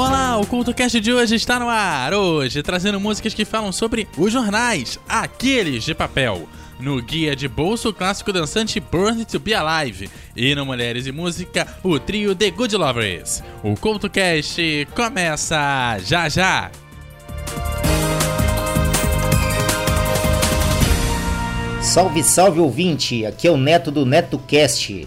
Olá, o CultoCast de hoje está no ar. Hoje trazendo músicas que falam sobre os jornais, aqueles de papel. No guia de bolso, o clássico dançante Burn to Be Alive. E no Mulheres e Música, o trio The Good Lovers. O CultoCast começa já já! Salve, salve ouvinte! Aqui é o Neto do NetoCast.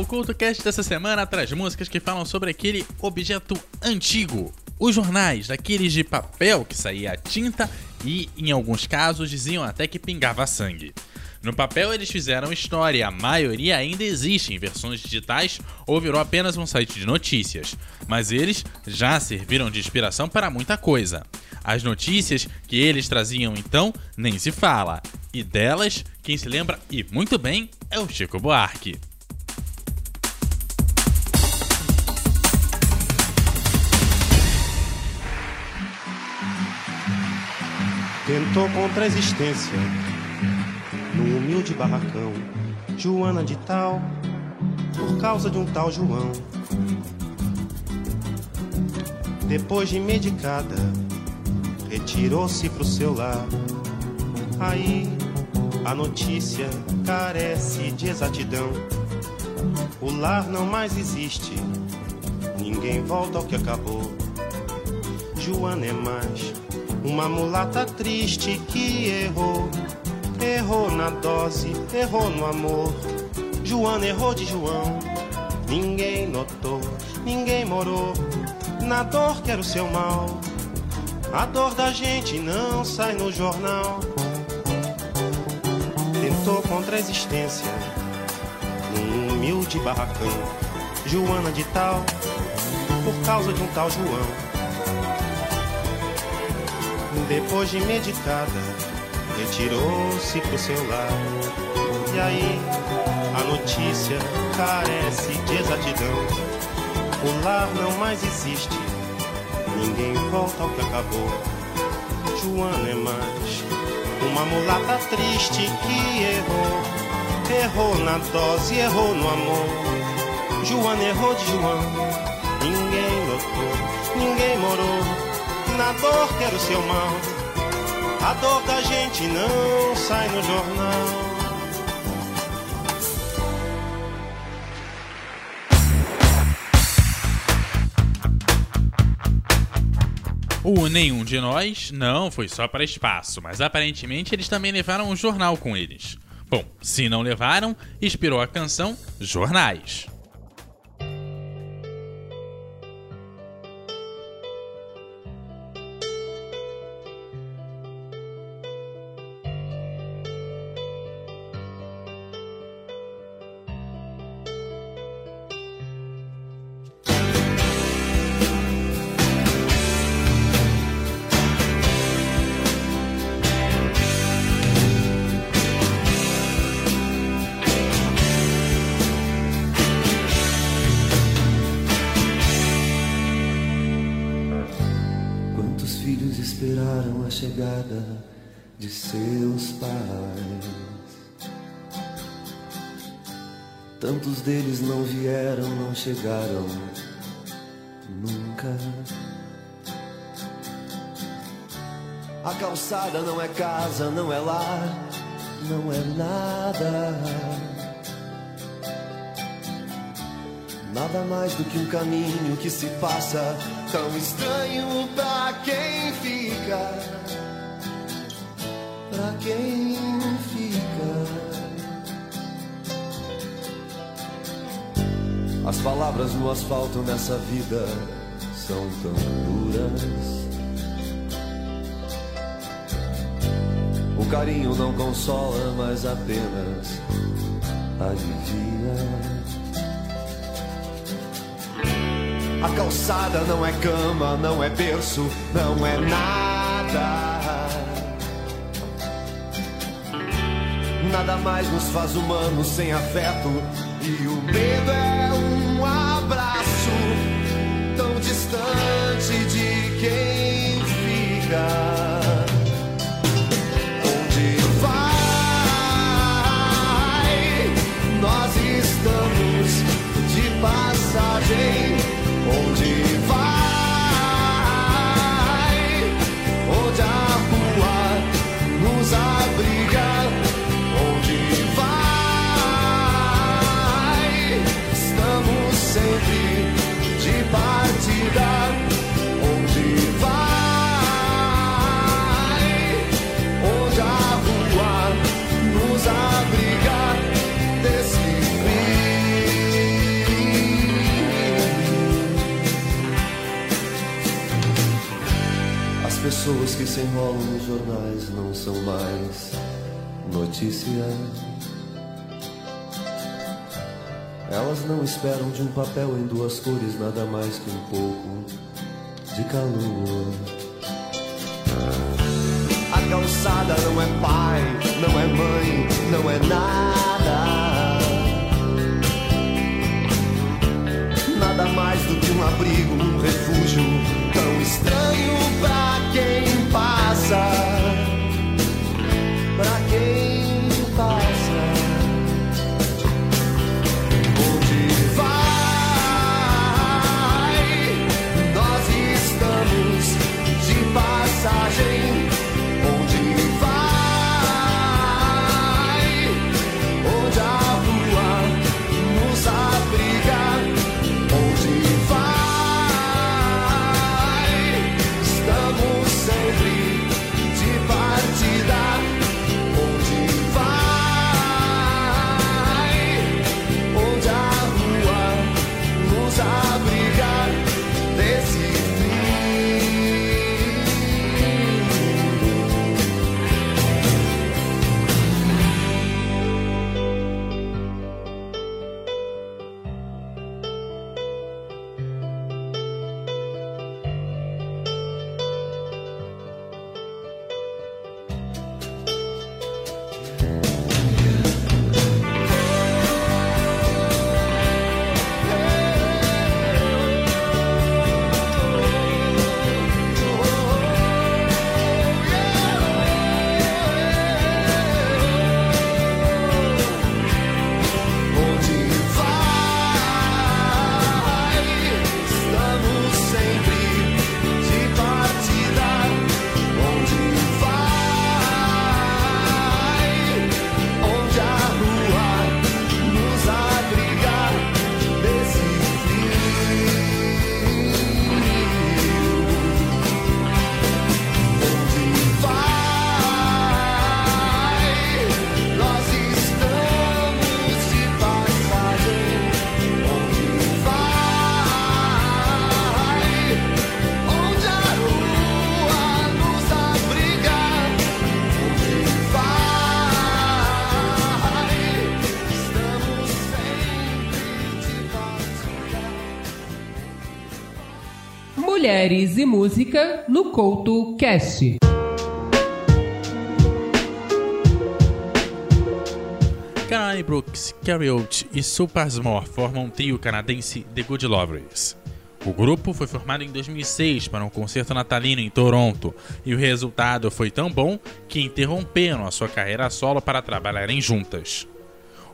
O CultoCast dessa semana traz músicas que falam sobre aquele objeto antigo. Os jornais, daqueles de papel que saía tinta e, em alguns casos, diziam até que pingava sangue. No papel eles fizeram história, a maioria ainda existe em versões digitais ou virou apenas um site de notícias, mas eles já serviram de inspiração para muita coisa. As notícias que eles traziam então nem se fala, e delas, quem se lembra e muito bem é o Chico Buarque. Tentou contra a existência num humilde barracão. Joana de tal, por causa de um tal João. Depois de medicada, retirou-se pro seu lar. Aí a notícia carece de exatidão. O lar não mais existe, ninguém volta ao que acabou. Joana é mais uma mulata triste que errou. Errou na dose, errou no amor. Joana errou de João. Ninguém notou, ninguém morou. Na dor que era o seu mal. A dor da gente não sai no jornal. Tentou contra a existência num humilde barracão. Joana de tal, por causa de um tal João. Depois de medicada, retirou-se pro seu lar. E aí, a notícia carece de exatidão. O lar não mais existe, ninguém volta ao que acabou. Joana é mais uma mulata triste que errou. Errou na dose, errou no amor. Joana errou de João, ninguém notou, ninguém morou na dor que era o seu mal. A dor da gente não sai no jornal. O Nenhum de Nós não foi só para espaço, mas aparentemente eles também levaram um jornal com eles. Bom, se não levaram, inspirou a canção Jornais. Seus pais. Tantos deles não vieram, não chegaram nunca. A calçada não é casa, não é lar, não é nada. Nada mais do que um caminho que se passa tão estranho pra quem fica. Pra quem fica. As palavras no asfalto nessa vida são tão duras. O carinho não consola, mas apenas alivia. A calçada não é cama, não é berço, não é nada. Nada mais nos faz humanos sem afeto. E o medo é um abraço tão distante de quem fica. Se enrolam nos jornais não são mais notícia. Elas não esperam de um papel em duas cores nada mais que um pouco de calor. A calçada não é pai, não é mãe, não é nada. Música no Couto Cast. Caroline Brooks, Carrie Oates e Sue Passmore formam um trio canadense The Good Lovers. O grupo foi formado em 2006 para um concerto natalino em Toronto e o resultado foi tão bom que interromperam a sua carreira solo para trabalharem juntas.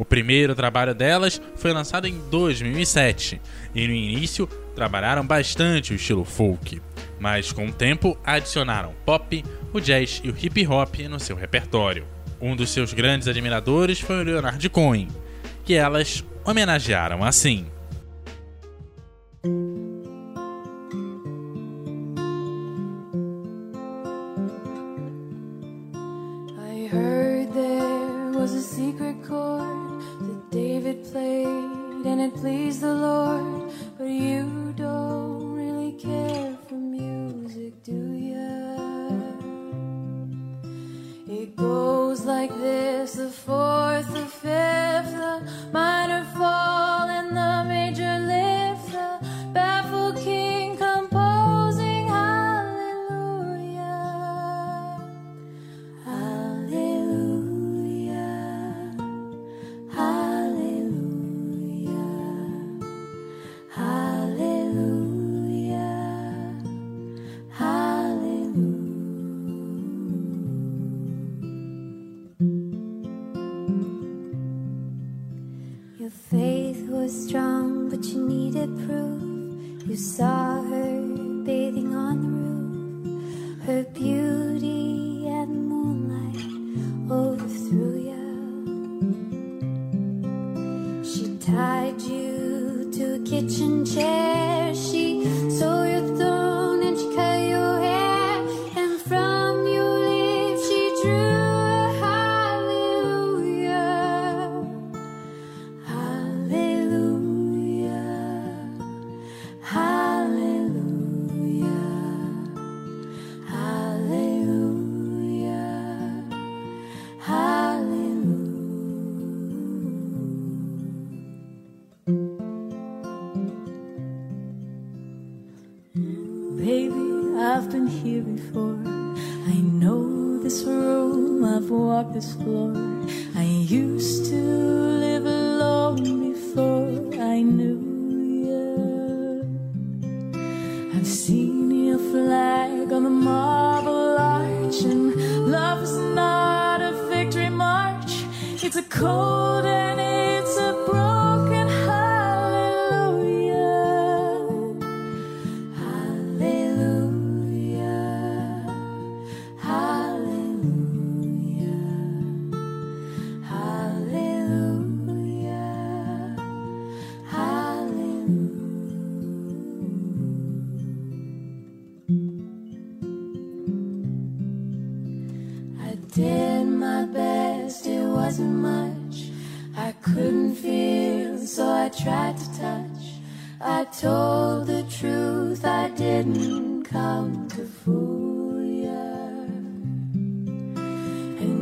O primeiro trabalho delas foi lançado em 2007 e no início trabalharam bastante o estilo folk, mas com o tempo adicionaram pop, o jazz e o hip hop no seu repertório. Um dos seus grandes admiradores foi o Leonard Cohen, que elas homenagearam assim. and it pleased the Lord, but you don't. kitchen chair. Senior flag on the marble arch, and love is not a victory march, it's a cold.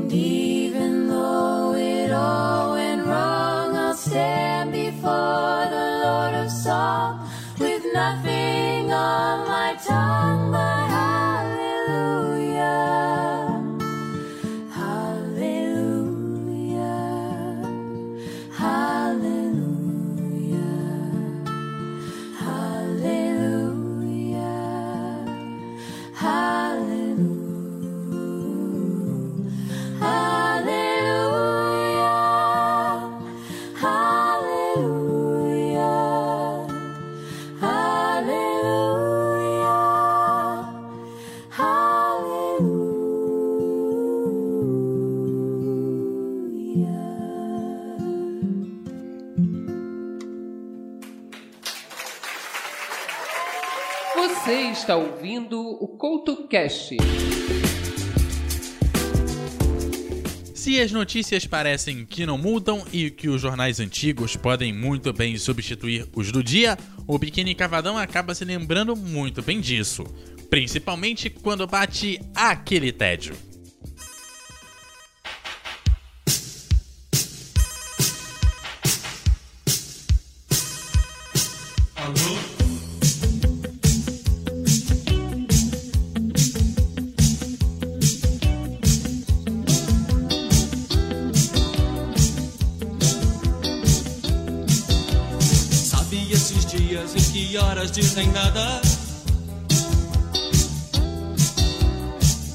need. Você está ouvindo o CoutoCast. Se as notícias parecem que não mudam e que os jornais antigos podem muito bem substituir os do dia, o Biquíni Cavadão acaba se lembrando muito bem disso, principalmente quando bate aquele tédio.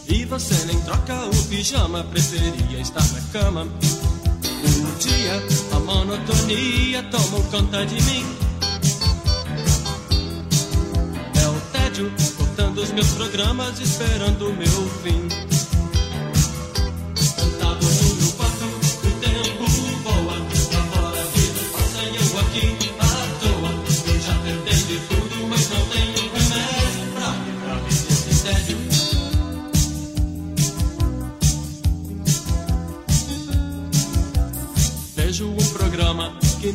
E você nem troca o pijama, preferia estar na cama. Um dia a monotonia toma conta de mim. É o tédio cortando os meus programas, esperando o meu fim.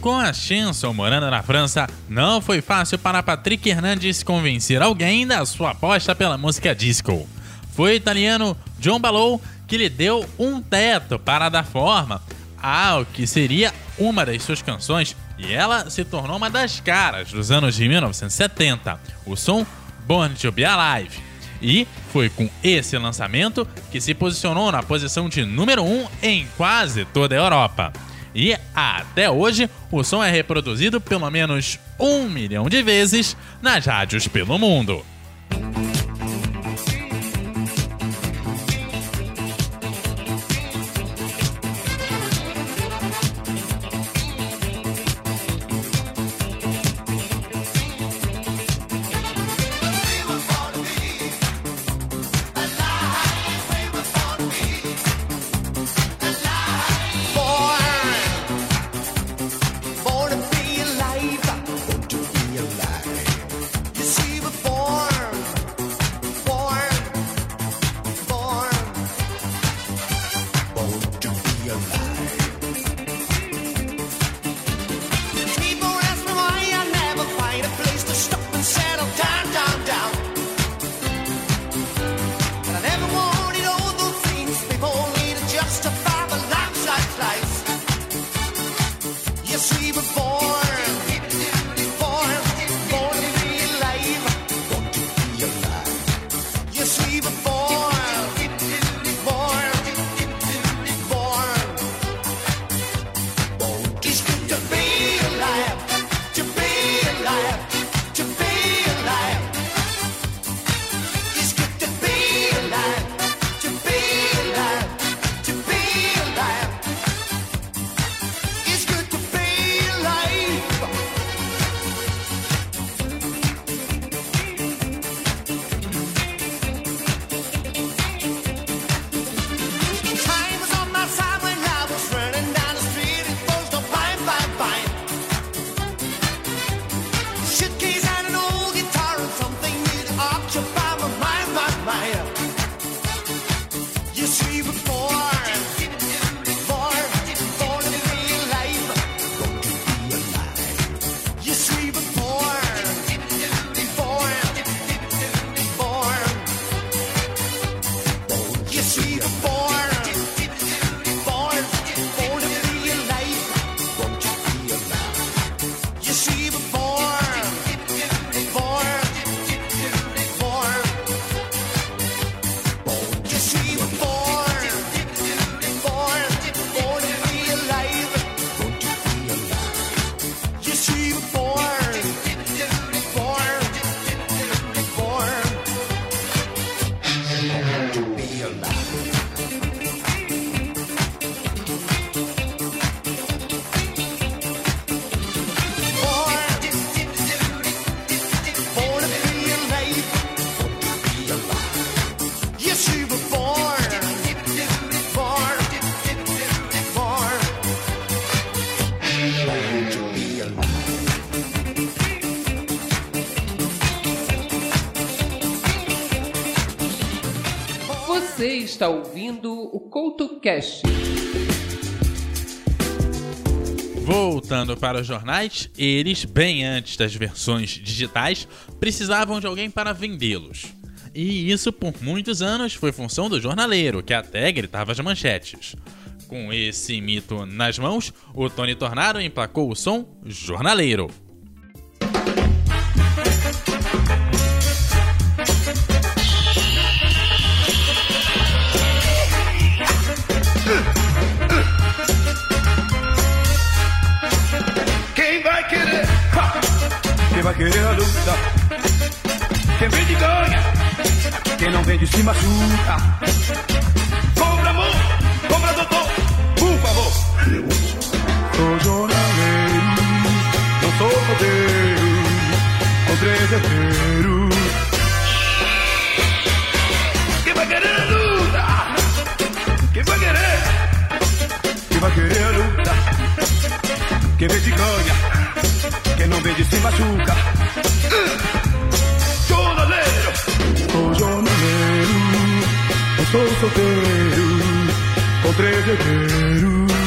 Com a Chanson morando na França, não foi fácil para Patrick Hernandes convencer alguém da sua aposta pela música disco. Foi o italiano John Balou que lhe deu um teto para dar forma ao que seria uma das suas canções e ela se tornou uma das caras dos anos de 1970, o som Born to Be Alive. E foi com esse lançamento que se posicionou na posição de número 1 em quase toda a Europa. E até hoje, o som é reproduzido pelo menos um milhão de vezes nas rádios pelo mundo. Está ouvindo o CoutoCast. Voltando para os jornais, eles, bem antes das versões digitais, precisavam de alguém para vendê-los. E isso por muitos anos foi função do jornaleiro, que até gritava as manchetes. Com esse mito nas mãos, o Tony Tornado emplacou o som jornaleiro. Querer luta? Quem vende ganha. Quem não vende se machuca. Compra amor, compra doutor, por favor. Sou jornaleiro, não sou rodeiro. Com três herdeiros. Quem vai querer luta? Quem vai querer? Quem vai querer luta? Quem vende ganha, não vende se machuca. Jornaleiro, sou jornaleiro, eu sou solteiro, com três herdeiros.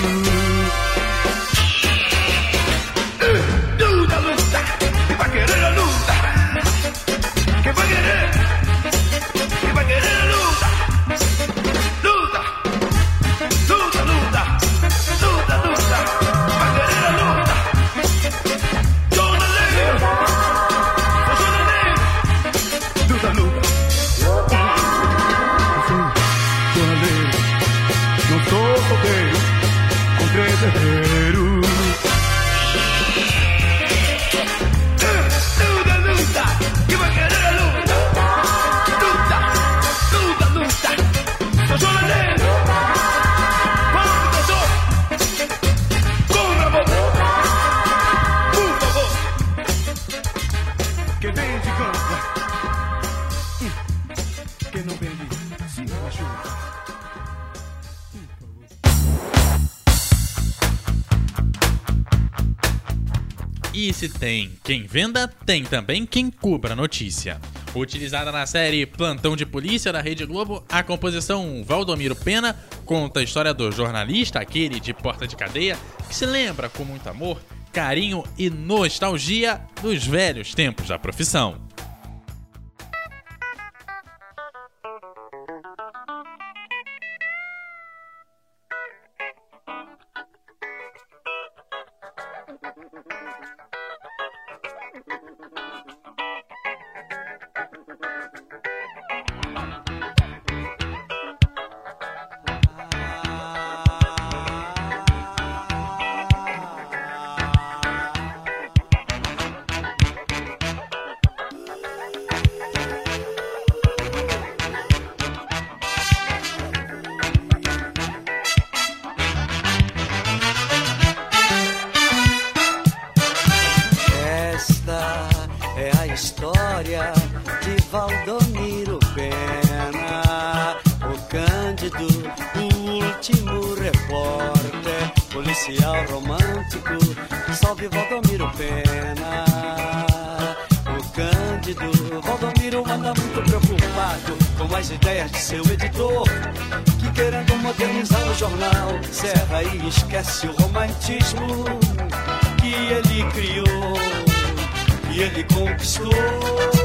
E se tem quem venda, tem também quem cubra a notícia. Utilizada na série Plantão de Polícia da Rede Globo, a composição Valdomiro Pena conta a história do jornalista, aquele de porta de cadeia, que se lembra com muito amor, carinho e nostalgia dos velhos tempos da profissão. Serra e esquece o romantismo que ele criou e ele conquistou.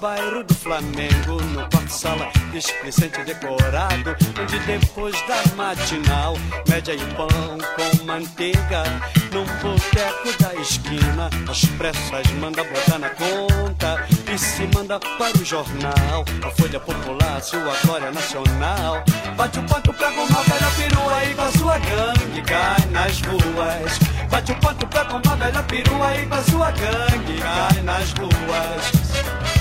Bairro do Flamengo, no quarto-sala displicente decorado, onde depois da matinal, média e pão com manteiga, num boteco da esquina, às pressas manda botar na conta e se manda para o jornal, a Folha Popular, sua glória nacional. Bate o ponto, pega uma velha perua e com a sua gangue cai nas ruas. Bate o ponto, pega uma velha perua e com a sua gangue cai nas ruas.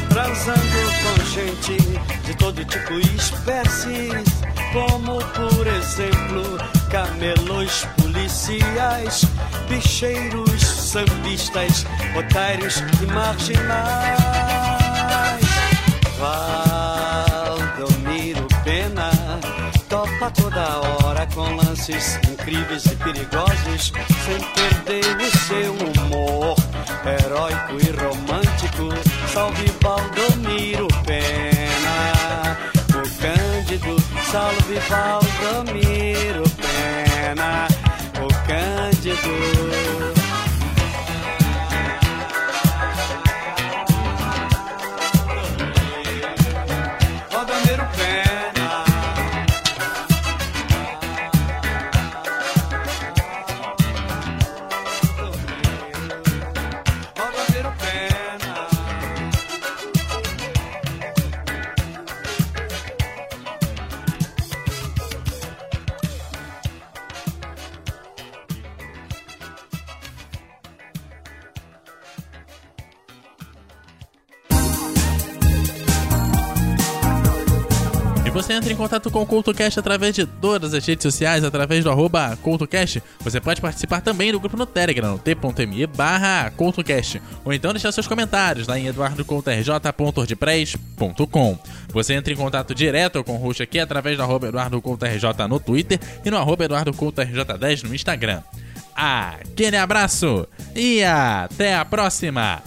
Transando com gente de todo tipo e espécies, como por exemplo camelos policiais, bicheiros, sambistas, otários e marginais. Valdomiro toda hora com lances incríveis e perigosos, sem perder o seu humor heróico e romântico. Salve Valdomiro Pena, o Cândido. Salve Valdomiro Pena, o Cândido. Você entra em contato com o CultoCast através de todas as redes sociais, através do arroba CultoCast. Você pode participar também do grupo no Telegram, t.me barra CultoCast. Ou então deixar seus comentários lá em eduardocoutorj.wordpress.com. Você entra em contato direto com o host aqui através do arroba EduardoCoutoRJ no Twitter e no arroba EduardoCoutoRJ10 no Instagram. Aquele abraço e até a próxima!